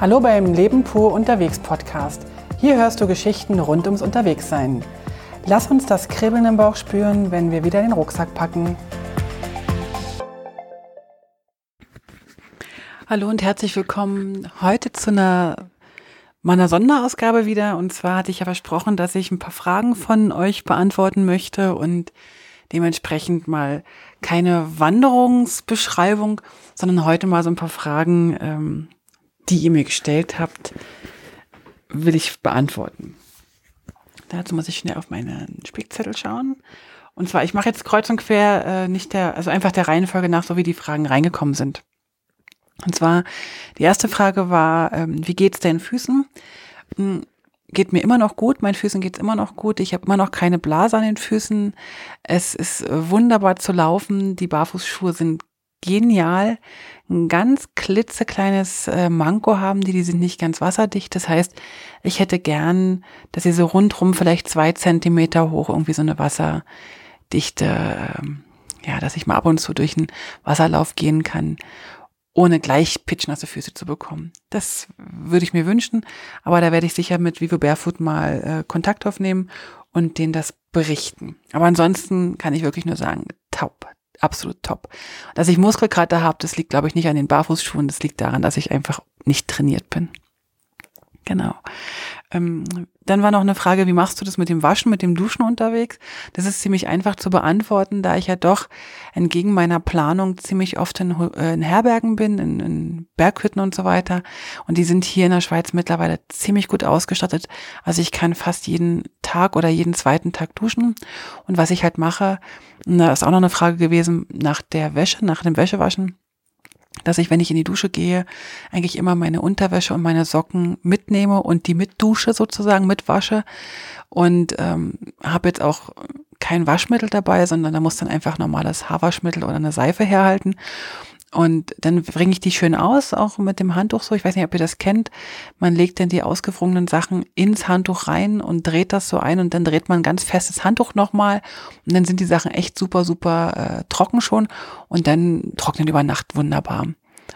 Hallo beim Leben pur unterwegs Podcast. Hier hörst du Geschichten rund ums Unterwegssein. Lass uns das Kribbeln im Bauch spüren, wenn wir wieder den Rucksack packen. Hallo und herzlich willkommen heute zu einer meiner Sonderausgabe wieder. Und zwar hatte ich ja versprochen, dass ich ein paar Fragen von euch beantworten möchte und dementsprechend mal keine Wanderungsbeschreibung, sondern heute mal so ein paar Fragen, ähm, die ihr mir gestellt habt, will ich beantworten. Dazu muss ich schnell auf meinen Spickzettel schauen. Und zwar, ich mache jetzt kreuz und quer äh, nicht der, also einfach der Reihenfolge nach, so wie die Fragen reingekommen sind. Und zwar, die erste Frage war, ähm, wie geht's deinen Füßen? Hm, geht mir immer noch gut, meinen Füßen geht's immer noch gut. Ich habe immer noch keine Blase an den Füßen. Es ist wunderbar zu laufen. Die Barfußschuhe sind genial. Ein ganz klitzekleines äh, Manko haben die, die sind nicht ganz wasserdicht. Das heißt, ich hätte gern, dass sie so rundrum vielleicht zwei Zentimeter hoch irgendwie so eine wasserdichte, äh, ja, dass ich mal ab und zu durch einen Wasserlauf gehen kann ohne gleich pitchnasse Füße zu bekommen. Das würde ich mir wünschen, aber da werde ich sicher mit Vivo Barefoot mal äh, Kontakt aufnehmen und denen das berichten. Aber ansonsten kann ich wirklich nur sagen, taub, absolut top. Dass ich Muskelkater habe, das liegt, glaube ich, nicht an den Barfußschuhen, das liegt daran, dass ich einfach nicht trainiert bin. Genau. Ähm, dann war noch eine Frage, wie machst du das mit dem Waschen, mit dem Duschen unterwegs? Das ist ziemlich einfach zu beantworten, da ich ja doch entgegen meiner Planung ziemlich oft in, äh, in Herbergen bin, in, in, Berghütten und so weiter. Und die sind hier in der Schweiz mittlerweile ziemlich gut ausgestattet. Also ich kann fast jeden Tag oder jeden zweiten Tag duschen. Und was ich halt mache, da ist auch noch eine Frage gewesen nach der Wäsche, nach dem Wäschewaschen dass ich, wenn ich in die Dusche gehe, eigentlich immer meine Unterwäsche und meine Socken mitnehme und die mitdusche sozusagen, mitwasche. Und ähm, habe jetzt auch kein Waschmittel dabei, sondern da muss dann einfach normales Haarwaschmittel oder eine Seife herhalten. Und dann bringe ich die schön aus, auch mit dem Handtuch so. Ich weiß nicht, ob ihr das kennt. Man legt dann die ausgefrorenen Sachen ins Handtuch rein und dreht das so ein und dann dreht man ein ganz festes Handtuch nochmal. Und dann sind die Sachen echt super, super äh, trocken schon und dann trocknen über Nacht wunderbar.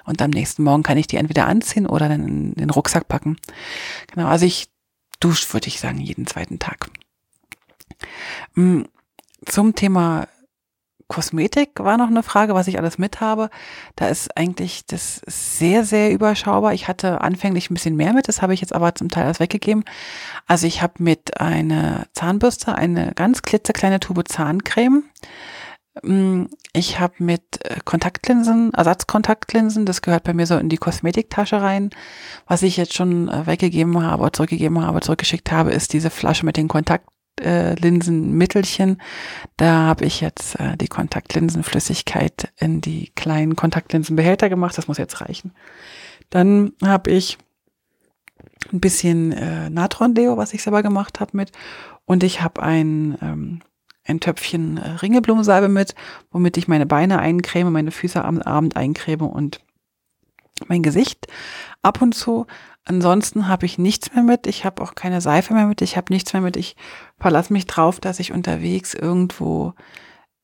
Und am nächsten Morgen kann ich die entweder anziehen oder dann in den Rucksack packen. Genau, also ich dusche, würde ich sagen, jeden zweiten Tag. Mm, zum Thema Kosmetik war noch eine Frage, was ich alles mit habe. Da ist eigentlich das sehr, sehr überschaubar. Ich hatte anfänglich ein bisschen mehr mit, das habe ich jetzt aber zum Teil alles weggegeben. Also ich habe mit einer Zahnbürste eine ganz klitzekleine Tube Zahncreme. Mm, ich habe mit äh, Kontaktlinsen, Ersatzkontaktlinsen, das gehört bei mir so in die Kosmetiktasche rein. Was ich jetzt schon äh, weggegeben habe, zurückgegeben habe, zurückgeschickt habe, ist diese Flasche mit den Kontakt äh, Linsenmittelchen. Da habe ich jetzt äh, die Kontaktlinsenflüssigkeit in die kleinen Kontaktlinsenbehälter gemacht. Das muss jetzt reichen. Dann habe ich ein bisschen äh, Natron-Deo, was ich selber gemacht habe mit. Und ich habe ein, ähm, ein Töpfchen äh, Ringelblumensalbe mit, womit ich meine Beine eincreme, meine Füße am Abend eincreme und mein Gesicht ab und zu. Ansonsten habe ich nichts mehr mit. Ich habe auch keine Seife mehr mit. Ich habe nichts mehr mit. Ich verlasse mich drauf, dass ich unterwegs irgendwo,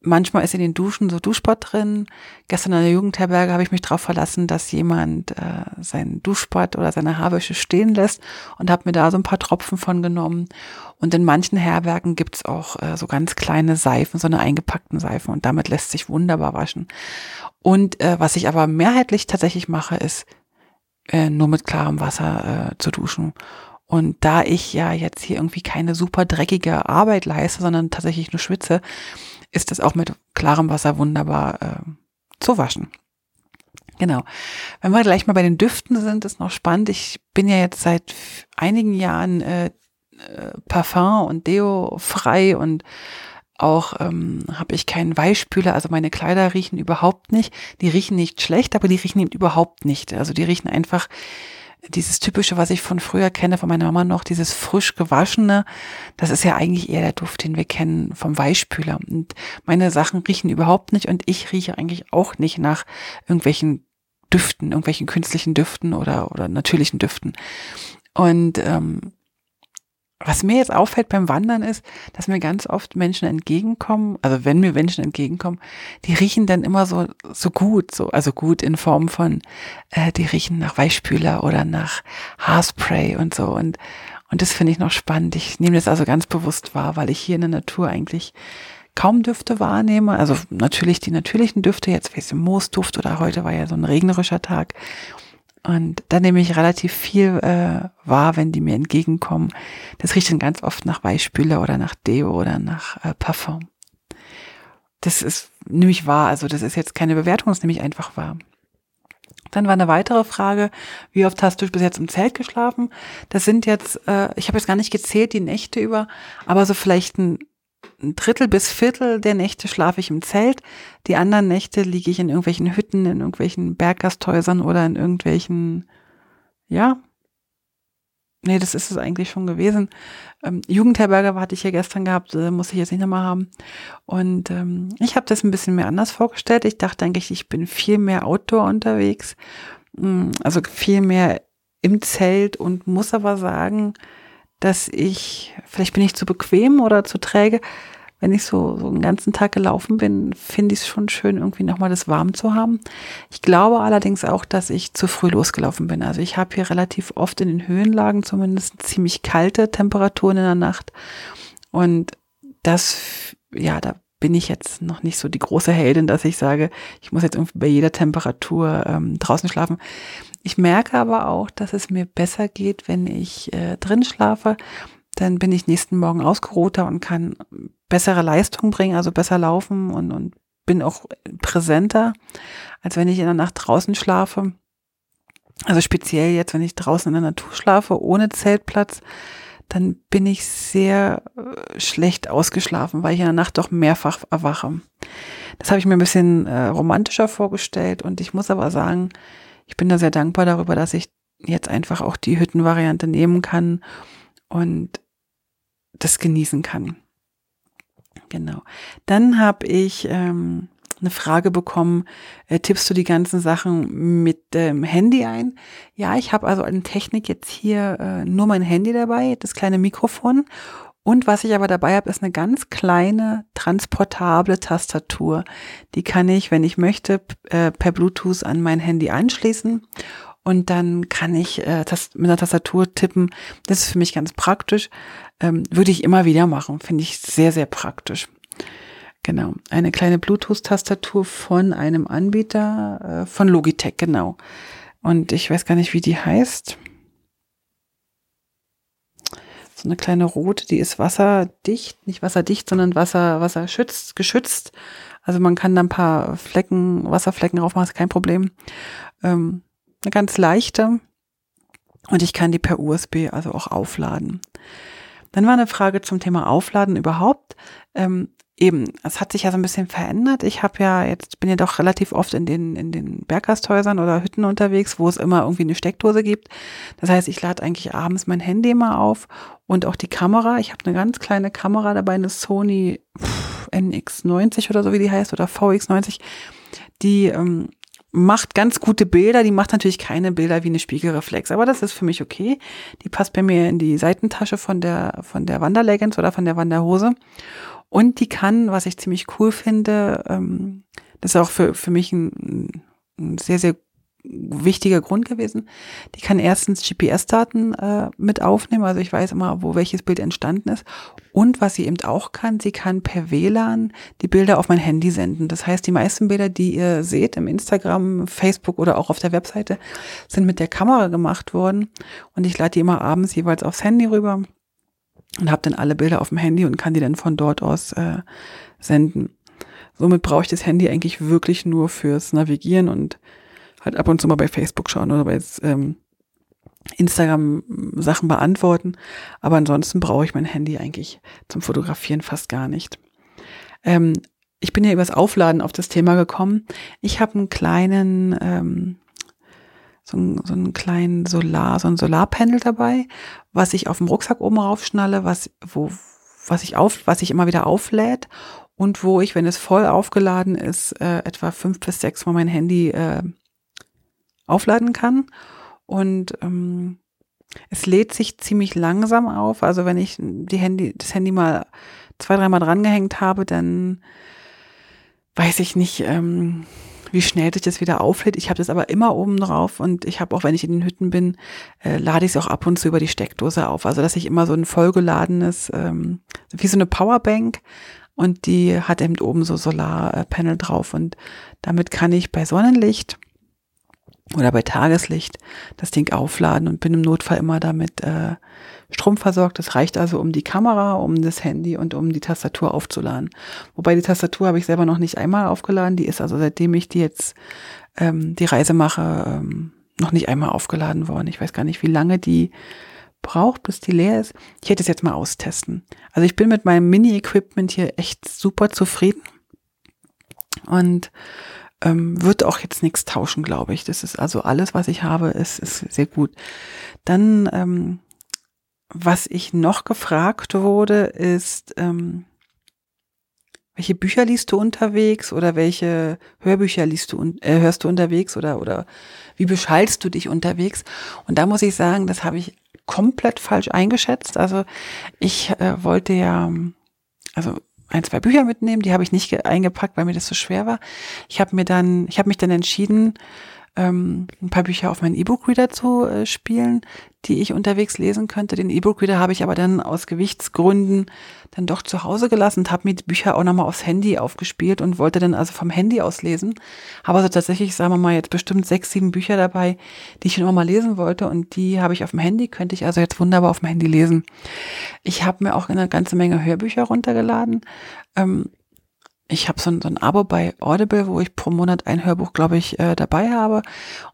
manchmal ist in den Duschen so Duschbad drin. Gestern in der Jugendherberge habe ich mich drauf verlassen, dass jemand äh, sein Duschbad oder seine Haarwäsche stehen lässt und habe mir da so ein paar Tropfen von genommen. Und in manchen Herbergen gibt's auch äh, so ganz kleine Seifen, so eine eingepackten Seifen und damit lässt sich wunderbar waschen. Und äh, was ich aber mehrheitlich tatsächlich mache, ist äh, nur mit klarem Wasser äh, zu duschen. Und da ich ja jetzt hier irgendwie keine super dreckige Arbeit leiste, sondern tatsächlich nur schwitze, ist es auch mit klarem Wasser wunderbar äh, zu waschen. Genau. Wenn wir gleich mal bei den Düften sind, ist noch spannend. Ich bin ja jetzt seit einigen Jahren äh, äh Parfum und Deo frei und auch ähm, habe ich keinen Weichspüler, also meine Kleider riechen überhaupt nicht. Die riechen nicht schlecht, aber die riechen eben überhaupt nicht. Also die riechen einfach dieses typische, was ich von früher kenne, von meiner Mama noch, dieses frisch gewaschene. Das ist ja eigentlich eher der Duft, den wir kennen vom Weichspüler. Und meine Sachen riechen überhaupt nicht und ich rieche eigentlich auch nicht nach irgendwelchen Düften, irgendwelchen künstlichen Düften oder, oder natürlichen Düften. Und ähm, was mir jetzt auffällt beim Wandern ist, dass mir ganz oft Menschen entgegenkommen, also wenn mir Menschen entgegenkommen, die riechen dann immer so, so gut, so, also gut in Form von, äh, die riechen nach Weichspüler oder nach Haarspray und so und, und das finde ich noch spannend. Ich nehme das also ganz bewusst wahr, weil ich hier in der Natur eigentlich kaum Düfte wahrnehme. Also natürlich die natürlichen Düfte, jetzt wie es Moosduft oder heute war ja so ein regnerischer Tag. Und da nehme ich relativ viel äh, wahr, wenn die mir entgegenkommen. Das riecht dann ganz oft nach Weichspüler oder nach Deo oder nach äh, Parfum. Das ist nämlich wahr. Also das ist jetzt keine Bewertung, das nehme ich einfach wahr. Dann war eine weitere Frage, wie oft hast du bis jetzt im Zelt geschlafen? Das sind jetzt, äh, ich habe jetzt gar nicht gezählt die Nächte über, aber so vielleicht ein ein Drittel bis Viertel der Nächte schlafe ich im Zelt. Die anderen Nächte liege ich in irgendwelchen Hütten, in irgendwelchen Berggasthäusern oder in irgendwelchen, ja, nee, das ist es eigentlich schon gewesen. Ähm, Jugendherberge hatte ich ja gestern gehabt, äh, muss ich jetzt nicht nochmal haben. Und ähm, ich habe das ein bisschen mehr anders vorgestellt. Ich dachte eigentlich, ich bin viel mehr Outdoor unterwegs, mm, also viel mehr im Zelt und muss aber sagen, dass ich, vielleicht bin ich zu bequem oder zu träge, wenn ich so, so einen ganzen Tag gelaufen bin, finde ich es schon schön, irgendwie nochmal das warm zu haben. Ich glaube allerdings auch, dass ich zu früh losgelaufen bin. Also ich habe hier relativ oft in den Höhenlagen zumindest ziemlich kalte Temperaturen in der Nacht. Und das, ja, da bin ich jetzt noch nicht so die große Heldin, dass ich sage, ich muss jetzt irgendwie bei jeder Temperatur ähm, draußen schlafen. Ich merke aber auch, dass es mir besser geht, wenn ich äh, drin schlafe. Dann bin ich nächsten Morgen ausgeruhter und kann bessere Leistung bringen, also besser laufen und, und bin auch präsenter, als wenn ich in der Nacht draußen schlafe. Also speziell jetzt, wenn ich draußen in der Natur schlafe, ohne Zeltplatz, dann bin ich sehr äh, schlecht ausgeschlafen, weil ich in der Nacht doch mehrfach erwache. Das habe ich mir ein bisschen äh, romantischer vorgestellt und ich muss aber sagen, ich bin da sehr dankbar darüber, dass ich jetzt einfach auch die Hüttenvariante nehmen kann und das genießen kann. Genau. Dann habe ich ähm, eine Frage bekommen, äh, tippst du die ganzen Sachen mit dem Handy ein? Ja, ich habe also an Technik jetzt hier äh, nur mein Handy dabei, das kleine Mikrofon und was ich aber dabei habe, ist eine ganz kleine, transportable Tastatur. Die kann ich, wenn ich möchte, äh, per Bluetooth an mein Handy anschließen. Und dann kann ich äh, mit einer Tastatur tippen. Das ist für mich ganz praktisch. Ähm, würde ich immer wieder machen. Finde ich sehr, sehr praktisch. Genau. Eine kleine Bluetooth-Tastatur von einem Anbieter, äh, von Logitech, genau. Und ich weiß gar nicht, wie die heißt so eine kleine rote, die ist wasserdicht, nicht wasserdicht, sondern Wasser, wasserschützt, geschützt. Also man kann da ein paar Flecken, Wasserflecken drauf machen, ist kein Problem. Ähm, eine ganz leichte. Und ich kann die per USB also auch aufladen. Dann war eine Frage zum Thema Aufladen überhaupt. Ähm, eben, es hat sich ja so ein bisschen verändert. Ich habe ja jetzt, bin ja doch relativ oft in den, in den Berggasthäusern oder Hütten unterwegs, wo es immer irgendwie eine Steckdose gibt. Das heißt, ich lade eigentlich abends mein Handy mal auf und auch die Kamera. Ich habe eine ganz kleine Kamera dabei, eine Sony NX90 oder so wie die heißt oder VX90. Die ähm, macht ganz gute Bilder, die macht natürlich keine Bilder wie eine Spiegelreflex, aber das ist für mich okay. Die passt bei mir in die Seitentasche von der von der Wanderleggings oder von der Wanderhose und die kann, was ich ziemlich cool finde, ähm, das ist auch für, für mich ein, ein sehr, sehr wichtiger Grund gewesen. Die kann erstens GPS-Daten äh, mit aufnehmen, also ich weiß immer, wo welches Bild entstanden ist. Und was sie eben auch kann, sie kann per WLAN die Bilder auf mein Handy senden. Das heißt, die meisten Bilder, die ihr seht im Instagram, Facebook oder auch auf der Webseite, sind mit der Kamera gemacht worden. Und ich lade die immer abends jeweils aufs Handy rüber und habe dann alle Bilder auf dem Handy und kann die dann von dort aus äh, senden. Somit brauche ich das Handy eigentlich wirklich nur fürs Navigieren und halt ab und zu mal bei Facebook schauen oder bei ähm, Instagram Sachen beantworten. Aber ansonsten brauche ich mein Handy eigentlich zum Fotografieren fast gar nicht. Ähm, ich bin ja übers Aufladen auf das Thema gekommen. Ich habe einen kleinen ähm, so, ein, so einen kleinen Solar, so ein Solarpanel dabei, was ich auf dem Rucksack oben raufschnalle, was, wo, was ich auf, was ich immer wieder auflädt und wo ich, wenn es voll aufgeladen ist, äh, etwa fünf bis sechs Mal mein Handy äh, aufladen kann. Und ähm, es lädt sich ziemlich langsam auf. Also wenn ich die Handy, das Handy mal zwei, dreimal drangehängt habe, dann weiß ich nicht, ähm, wie schnell sich das wieder auflädt. Ich habe das aber immer oben drauf und ich habe auch, wenn ich in den Hütten bin, äh, lade ich es auch ab und zu über die Steckdose auf. Also dass ich immer so ein vollgeladenes, ähm, wie so eine Powerbank und die hat eben oben so Solarpanel drauf und damit kann ich bei Sonnenlicht oder bei Tageslicht das Ding aufladen und bin im Notfall immer damit äh, Strom versorgt. Das reicht also um die Kamera, um das Handy und um die Tastatur aufzuladen. Wobei die Tastatur habe ich selber noch nicht einmal aufgeladen. Die ist also seitdem ich die jetzt ähm, die Reise mache, ähm, noch nicht einmal aufgeladen worden. Ich weiß gar nicht, wie lange die braucht, bis die leer ist. Ich hätte es jetzt mal austesten. Also ich bin mit meinem Mini-Equipment hier echt super zufrieden. Und ähm, wird auch jetzt nichts tauschen, glaube ich. Das ist also alles, was ich habe, ist, ist sehr gut. Dann, ähm, was ich noch gefragt wurde, ist, ähm, welche Bücher liest du unterwegs oder welche Hörbücher liest du äh, hörst du unterwegs oder oder wie beschallst du dich unterwegs? Und da muss ich sagen, das habe ich komplett falsch eingeschätzt. Also ich äh, wollte ja, also ein, zwei Bücher mitnehmen. Die habe ich nicht eingepackt, weil mir das so schwer war. Ich habe mir dann, ich habe mich dann entschieden, ähm, ein paar Bücher auf meinen E-Book-Reader zu äh, spielen, die ich unterwegs lesen könnte. Den E-Book-Reader habe ich aber dann aus Gewichtsgründen dann doch zu Hause gelassen und habe mir die Bücher auch nochmal aufs Handy aufgespielt und wollte dann also vom Handy aus lesen. Habe also tatsächlich, sagen wir mal, jetzt bestimmt sechs, sieben Bücher dabei, die ich noch mal lesen wollte und die habe ich auf dem Handy, könnte ich also jetzt wunderbar auf dem Handy lesen. Ich habe mir auch eine ganze Menge Hörbücher runtergeladen. Ähm, ich habe so ein, so ein Abo bei Audible, wo ich pro Monat ein Hörbuch, glaube ich, äh, dabei habe.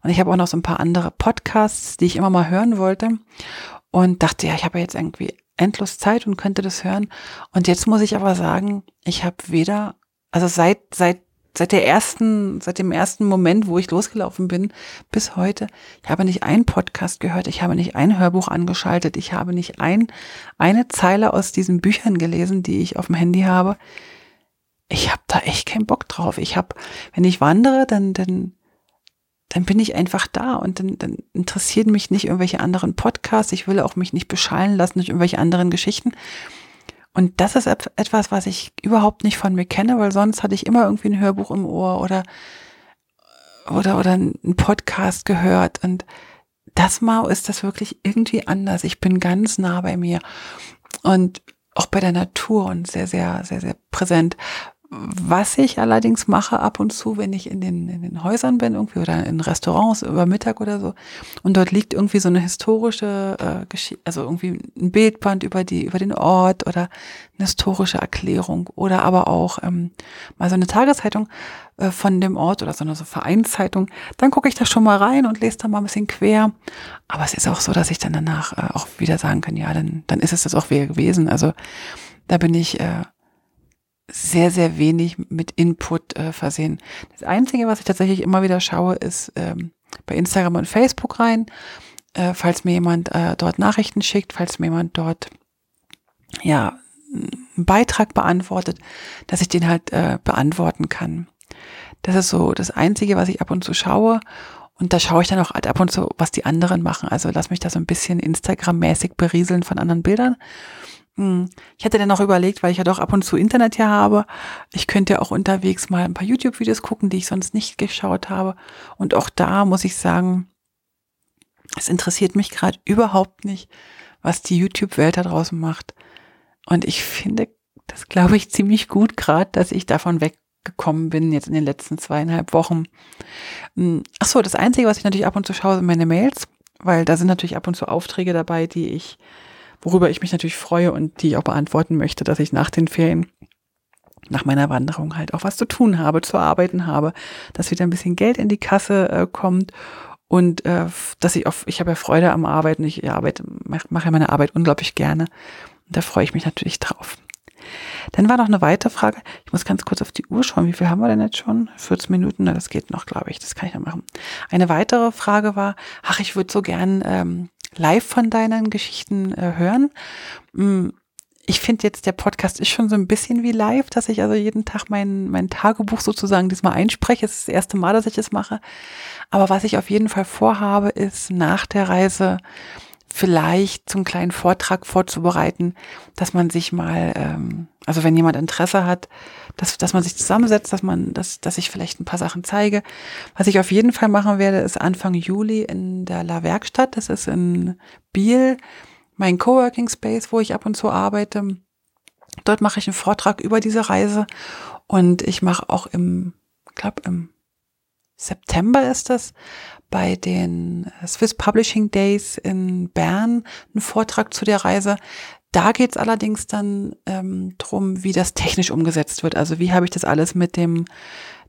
Und ich habe auch noch so ein paar andere Podcasts, die ich immer mal hören wollte. Und dachte, ja, ich habe jetzt irgendwie endlos Zeit und könnte das hören. Und jetzt muss ich aber sagen, ich habe weder, also seit, seit, seit der ersten, seit dem ersten Moment, wo ich losgelaufen bin, bis heute, ich habe nicht einen Podcast gehört, ich habe nicht ein Hörbuch angeschaltet, ich habe nicht ein, eine Zeile aus diesen Büchern gelesen, die ich auf dem Handy habe ich habe da echt keinen Bock drauf. Ich habe, wenn ich wandere, dann, dann, dann bin ich einfach da und dann, dann interessieren mich nicht irgendwelche anderen Podcasts. Ich will auch mich nicht beschallen lassen durch irgendwelche anderen Geschichten. Und das ist etwas, was ich überhaupt nicht von mir kenne, weil sonst hatte ich immer irgendwie ein Hörbuch im Ohr oder, oder, oder ein Podcast gehört. Und das mal ist das wirklich irgendwie anders. Ich bin ganz nah bei mir und auch bei der Natur und sehr, sehr, sehr, sehr präsent. Was ich allerdings mache ab und zu, wenn ich in den, in den Häusern bin irgendwie oder in Restaurants über Mittag oder so und dort liegt irgendwie so eine historische äh, Geschichte, also irgendwie ein Bildband über die über den Ort oder eine historische Erklärung oder aber auch ähm, mal so eine Tageszeitung äh, von dem Ort oder so eine so Vereinszeitung, dann gucke ich da schon mal rein und lese da mal ein bisschen quer. Aber es ist auch so, dass ich dann danach äh, auch wieder sagen kann, ja, dann dann ist es das auch wieder gewesen. Also da bin ich äh, sehr, sehr wenig mit Input äh, versehen. Das Einzige, was ich tatsächlich immer wieder schaue, ist ähm, bei Instagram und Facebook rein, äh, falls mir jemand äh, dort Nachrichten schickt, falls mir jemand dort ja einen Beitrag beantwortet, dass ich den halt äh, beantworten kann. Das ist so das Einzige, was ich ab und zu schaue. Und da schaue ich dann auch halt ab und zu, was die anderen machen. Also lass mich da so ein bisschen Instagram-mäßig berieseln von anderen Bildern. Hm. Ich hatte dann auch überlegt, weil ich ja doch ab und zu Internet hier habe, ich könnte ja auch unterwegs mal ein paar YouTube-Videos gucken, die ich sonst nicht geschaut habe. Und auch da muss ich sagen, es interessiert mich gerade überhaupt nicht, was die YouTube-Welt da draußen macht. Und ich finde das, glaube ich, ziemlich gut gerade, dass ich davon weggekommen bin jetzt in den letzten zweieinhalb Wochen. Hm. Ach so, das Einzige, was ich natürlich ab und zu schaue, sind meine Mails, weil da sind natürlich ab und zu Aufträge dabei, die ich worüber ich mich natürlich freue und die ich auch beantworten möchte, dass ich nach den Ferien nach meiner Wanderung halt auch was zu tun habe, zu arbeiten habe, dass wieder ein bisschen Geld in die Kasse äh, kommt und äh, dass ich auf, ich habe ja Freude am Arbeiten, ich arbeite, mache mach ja meine Arbeit unglaublich gerne und da freue ich mich natürlich drauf. Dann war noch eine weitere Frage. Ich muss ganz kurz auf die Uhr schauen. Wie viel haben wir denn jetzt schon? 14 Minuten? Na, das geht noch, glaube ich. Das kann ich noch machen. Eine weitere Frage war, ach, ich würde so gern ähm, live von deinen Geschichten äh, hören. Mm, ich finde jetzt, der Podcast ist schon so ein bisschen wie live, dass ich also jeden Tag mein, mein Tagebuch sozusagen diesmal einspreche. Es ist das erste Mal, dass ich es mache. Aber was ich auf jeden Fall vorhabe, ist nach der Reise vielleicht zum kleinen Vortrag vorzubereiten, dass man sich mal, ähm, also wenn jemand Interesse hat, dass, dass man sich zusammensetzt, dass man, dass, dass ich vielleicht ein paar Sachen zeige. Was ich auf jeden Fall machen werde, ist Anfang Juli in der La Werkstatt. Das ist in Biel, mein Coworking Space, wo ich ab und zu arbeite. Dort mache ich einen Vortrag über diese Reise und ich mache auch im, glaube im September ist das, bei den Swiss Publishing Days in Bern einen Vortrag zu der Reise. Da geht es allerdings dann ähm, drum, wie das technisch umgesetzt wird. Also wie habe ich das alles mit dem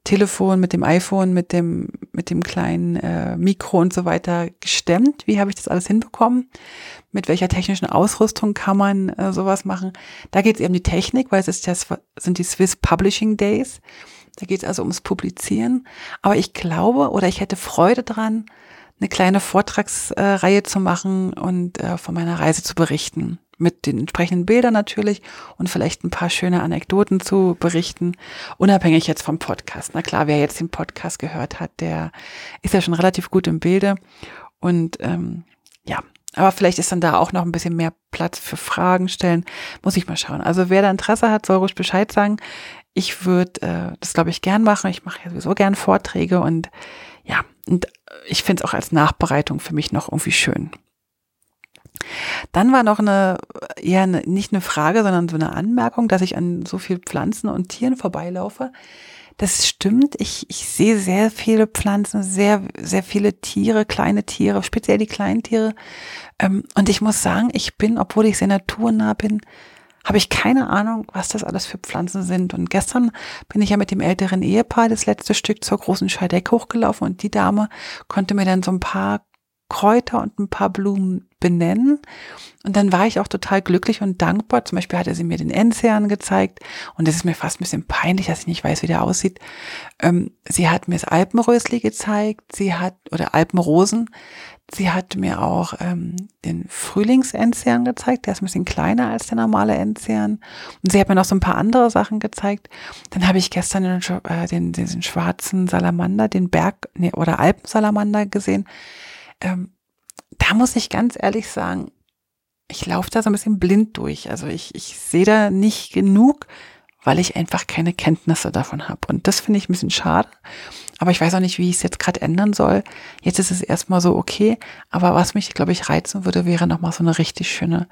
Telefon, mit dem iPhone, mit dem, mit dem kleinen äh, Mikro und so weiter gestemmt? Wie habe ich das alles hinbekommen? Mit welcher technischen Ausrüstung kann man äh, sowas machen? Da geht es eben um die Technik, weil es ist ja, sind die Swiss Publishing Days. Da geht es also ums Publizieren. Aber ich glaube oder ich hätte Freude dran, eine kleine Vortragsreihe zu machen und äh, von meiner Reise zu berichten. Mit den entsprechenden Bildern natürlich und vielleicht ein paar schöne Anekdoten zu berichten, unabhängig jetzt vom Podcast. Na klar, wer jetzt den Podcast gehört hat, der ist ja schon relativ gut im Bilde. Und ähm, ja, aber vielleicht ist dann da auch noch ein bisschen mehr Platz für Fragen stellen. Muss ich mal schauen. Also wer da Interesse hat, soll ruhig Bescheid sagen. Ich würde äh, das, glaube ich, gern machen. Ich mache ja sowieso gern Vorträge und ja, und ich finde es auch als Nachbereitung für mich noch irgendwie schön. Dann war noch eine, eher eine, nicht eine Frage, sondern so eine Anmerkung, dass ich an so viel Pflanzen und Tieren vorbeilaufe. Das stimmt. Ich, ich sehe sehr viele Pflanzen, sehr, sehr viele Tiere, kleine Tiere, speziell die kleinen Tiere. Ähm, und ich muss sagen, ich bin, obwohl ich sehr naturnah bin, habe ich keine Ahnung, was das alles für Pflanzen sind. Und gestern bin ich ja mit dem älteren Ehepaar das letzte Stück zur großen Scheideck hochgelaufen und die Dame konnte mir dann so ein paar Kräuter und ein paar Blumen benennen. Und dann war ich auch total glücklich und dankbar. Zum Beispiel hatte sie mir den Enzian gezeigt und es ist mir fast ein bisschen peinlich, dass ich nicht weiß, wie der aussieht. Ähm, sie hat mir das Alpenrösli gezeigt, sie hat, oder Alpenrosen. Sie hat mir auch ähm, den Frühlingsenzian gezeigt, der ist ein bisschen kleiner als der normale Enzian. Und sie hat mir noch so ein paar andere Sachen gezeigt. Dann habe ich gestern den, äh, den, diesen schwarzen Salamander, den Berg- nee, oder Alpensalamander gesehen. Ähm, da muss ich ganz ehrlich sagen, ich laufe da so ein bisschen blind durch. Also ich, ich sehe da nicht genug, weil ich einfach keine Kenntnisse davon habe. Und das finde ich ein bisschen schade. Aber ich weiß auch nicht, wie ich es jetzt gerade ändern soll. Jetzt ist es erstmal so okay. Aber was mich, glaube ich, reizen würde, wäre nochmal so eine richtig schöne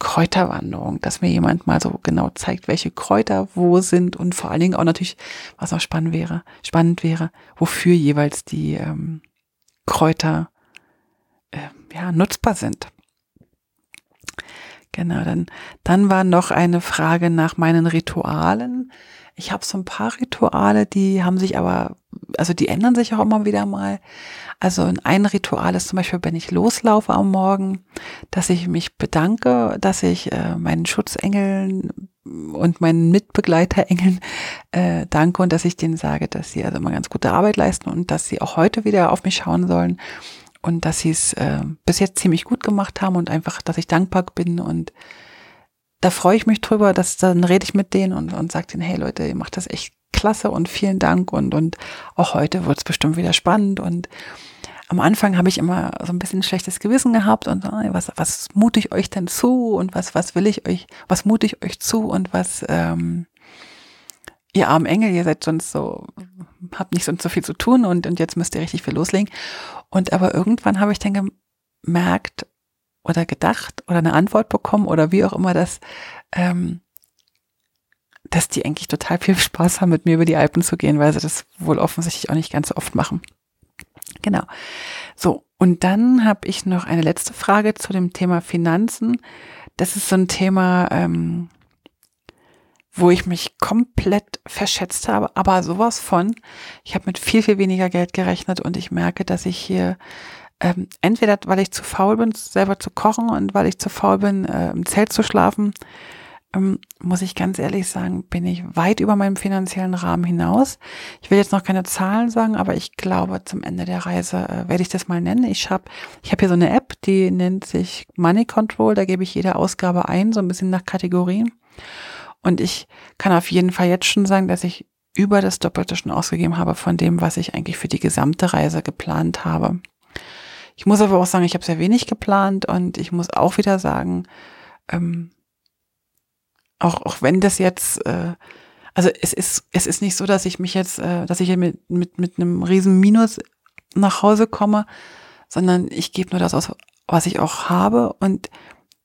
Kräuterwanderung, dass mir jemand mal so genau zeigt, welche Kräuter wo sind und vor allen Dingen auch natürlich, was auch spannend wäre, spannend wäre, wofür jeweils die ähm, Kräuter äh, ja, nutzbar sind. Genau, dann, dann war noch eine Frage nach meinen Ritualen. Ich habe so ein paar Rituale, die haben sich aber, also die ändern sich auch immer wieder mal. Also ein Ritual ist zum Beispiel, wenn ich loslaufe am Morgen, dass ich mich bedanke, dass ich äh, meinen Schutzengeln und meinen Mitbegleiterengeln äh, danke und dass ich denen sage, dass sie also immer ganz gute Arbeit leisten und dass sie auch heute wieder auf mich schauen sollen und dass sie es äh, bis jetzt ziemlich gut gemacht haben und einfach, dass ich dankbar bin und da freue ich mich drüber, dass dann rede ich mit denen und, und sage denen, hey Leute, ihr macht das echt klasse und vielen Dank und, und auch heute wird es bestimmt wieder spannend und am Anfang habe ich immer so ein bisschen ein schlechtes Gewissen gehabt und was, was mute ich euch denn zu und was, was will ich euch, was mute ich euch zu und was, ähm, ihr armen Engel, ihr seid sonst so, habt nicht sonst so viel zu tun und, und jetzt müsst ihr richtig viel loslegen. Und aber irgendwann habe ich dann gemerkt oder gedacht oder eine Antwort bekommen oder wie auch immer das, ähm, dass die eigentlich total viel Spaß haben, mit mir über die Alpen zu gehen, weil sie das wohl offensichtlich auch nicht ganz so oft machen. Genau. So, und dann habe ich noch eine letzte Frage zu dem Thema Finanzen. Das ist so ein Thema, ähm, wo ich mich komplett verschätzt habe, aber sowas von. Ich habe mit viel, viel weniger Geld gerechnet und ich merke, dass ich hier ähm, entweder, weil ich zu faul bin, selber zu kochen und weil ich zu faul bin, äh, im Zelt zu schlafen, ähm, muss ich ganz ehrlich sagen, bin ich weit über meinem finanziellen Rahmen hinaus. Ich will jetzt noch keine Zahlen sagen, aber ich glaube, zum Ende der Reise äh, werde ich das mal nennen. Ich habe ich hab hier so eine App, die nennt sich Money Control. Da gebe ich jede Ausgabe ein, so ein bisschen nach Kategorien. Und ich kann auf jeden Fall jetzt schon sagen, dass ich über das Doppelte schon ausgegeben habe von dem, was ich eigentlich für die gesamte Reise geplant habe. Ich muss aber auch sagen, ich habe sehr wenig geplant und ich muss auch wieder sagen, ähm, auch, auch wenn das jetzt, äh, also es ist, es ist nicht so, dass ich mich jetzt, äh, dass ich mit, mit, mit einem riesen Minus nach Hause komme, sondern ich gebe nur das aus, was ich auch habe. Und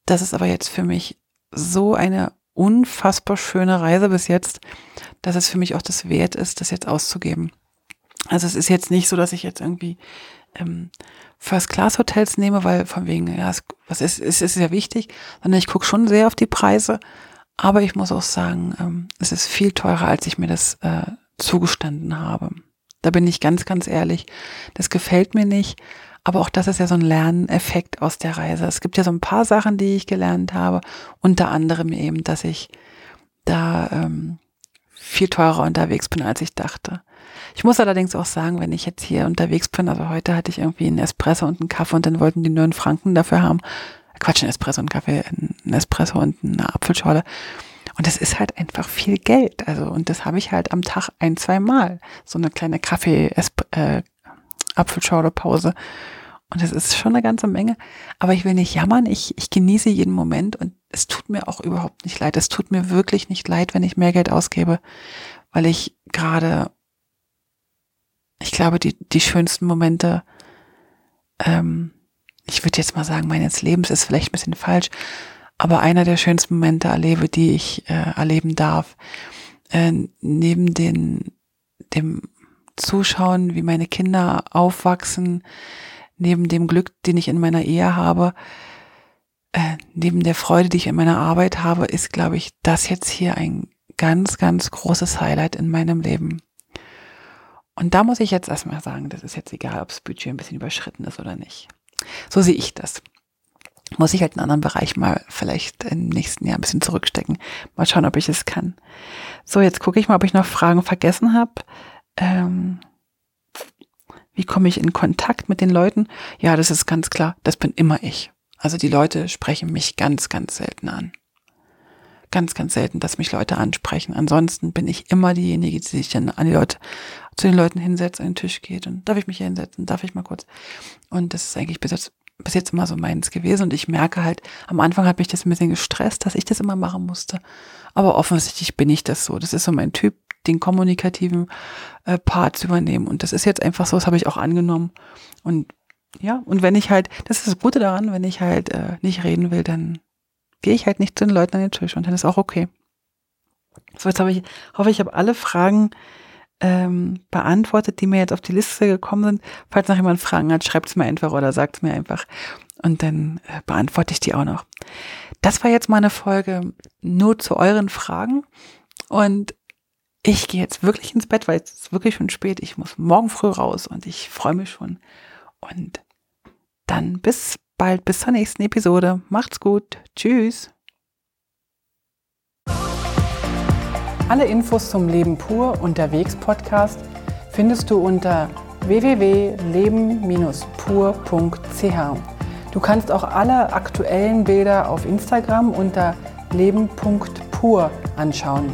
das ist aber jetzt für mich so eine unfassbar schöne Reise bis jetzt, dass es für mich auch das wert ist, das jetzt auszugeben. Also es ist jetzt nicht so, dass ich jetzt irgendwie ähm, First-Class-Hotels nehme, weil von wegen, ja, es, was ist, es ist sehr wichtig, sondern ich gucke schon sehr auf die Preise. Aber ich muss auch sagen, ähm, es ist viel teurer, als ich mir das äh, zugestanden habe. Da bin ich ganz, ganz ehrlich. Das gefällt mir nicht. Aber auch das ist ja so ein Lerneffekt aus der Reise. Es gibt ja so ein paar Sachen, die ich gelernt habe. Unter anderem eben, dass ich da ähm, viel teurer unterwegs bin, als ich dachte. Ich muss allerdings auch sagen, wenn ich jetzt hier unterwegs bin, also heute hatte ich irgendwie einen Espresso und einen Kaffee und dann wollten die nur einen Franken dafür haben. Quatsch, ein Espresso und einen Kaffee, ein Espresso und eine Apfelschorle. Und das ist halt einfach viel Geld. Also, und das habe ich halt am Tag ein, zwei Mal. So eine kleine Kaffee, äh, Apfelschorle-Pause. Und das ist schon eine ganze Menge. Aber ich will nicht jammern. Ich, ich genieße jeden Moment und es tut mir auch überhaupt nicht leid. Es tut mir wirklich nicht leid, wenn ich mehr Geld ausgebe, weil ich gerade, ich glaube, die, die schönsten Momente, ähm, ich würde jetzt mal sagen, meines Lebens ist vielleicht ein bisschen falsch, aber einer der schönsten Momente erlebe, die ich äh, erleben darf, äh, neben den, dem Zuschauen, wie meine Kinder aufwachsen, neben dem Glück, den ich in meiner Ehe habe, äh, neben der Freude, die ich in meiner Arbeit habe, ist, glaube ich, das jetzt hier ein ganz, ganz großes Highlight in meinem Leben. Und da muss ich jetzt erstmal sagen, das ist jetzt egal, ob das Budget ein bisschen überschritten ist oder nicht. So sehe ich das. Muss ich halt in einem anderen Bereich mal vielleicht im nächsten Jahr ein bisschen zurückstecken. Mal schauen, ob ich es kann. So, jetzt gucke ich mal, ob ich noch Fragen vergessen habe. Ähm, wie komme ich in Kontakt mit den Leuten? Ja, das ist ganz klar, das bin immer ich. Also die Leute sprechen mich ganz, ganz selten an. Ganz, ganz selten, dass mich Leute ansprechen. Ansonsten bin ich immer diejenige, die sich dann an die Leute, zu den Leuten hinsetzt, an den Tisch geht und darf ich mich hier hinsetzen, darf ich mal kurz. Und das ist eigentlich bis jetzt, bis jetzt immer so meins gewesen. Und ich merke halt, am Anfang hat mich das ein bisschen gestresst, dass ich das immer machen musste. Aber offensichtlich bin ich das so. Das ist so mein Typ, den kommunikativen äh, Part zu übernehmen. Und das ist jetzt einfach so, das habe ich auch angenommen. Und ja, und wenn ich halt, das ist das Gute daran, wenn ich halt äh, nicht reden will, dann gehe ich halt nicht zu den Leuten an den Tisch und dann ist auch okay. So, jetzt habe ich, hoffe ich, habe alle Fragen ähm, beantwortet, die mir jetzt auf die Liste gekommen sind. Falls noch jemand Fragen hat, schreibt es mir einfach oder sagt es mir einfach. Und dann äh, beantworte ich die auch noch. Das war jetzt mal eine Folge nur zu euren Fragen. Und ich gehe jetzt wirklich ins Bett, weil es ist wirklich schon spät. Ich muss morgen früh raus und ich freue mich schon. Und dann bis bald, bis zur nächsten Episode. Macht's gut. Tschüss. Alle Infos zum Leben pur unterwegs Podcast findest du unter www.leben-pur.ch. Du kannst auch alle aktuellen Bilder auf Instagram unter leben.pur anschauen.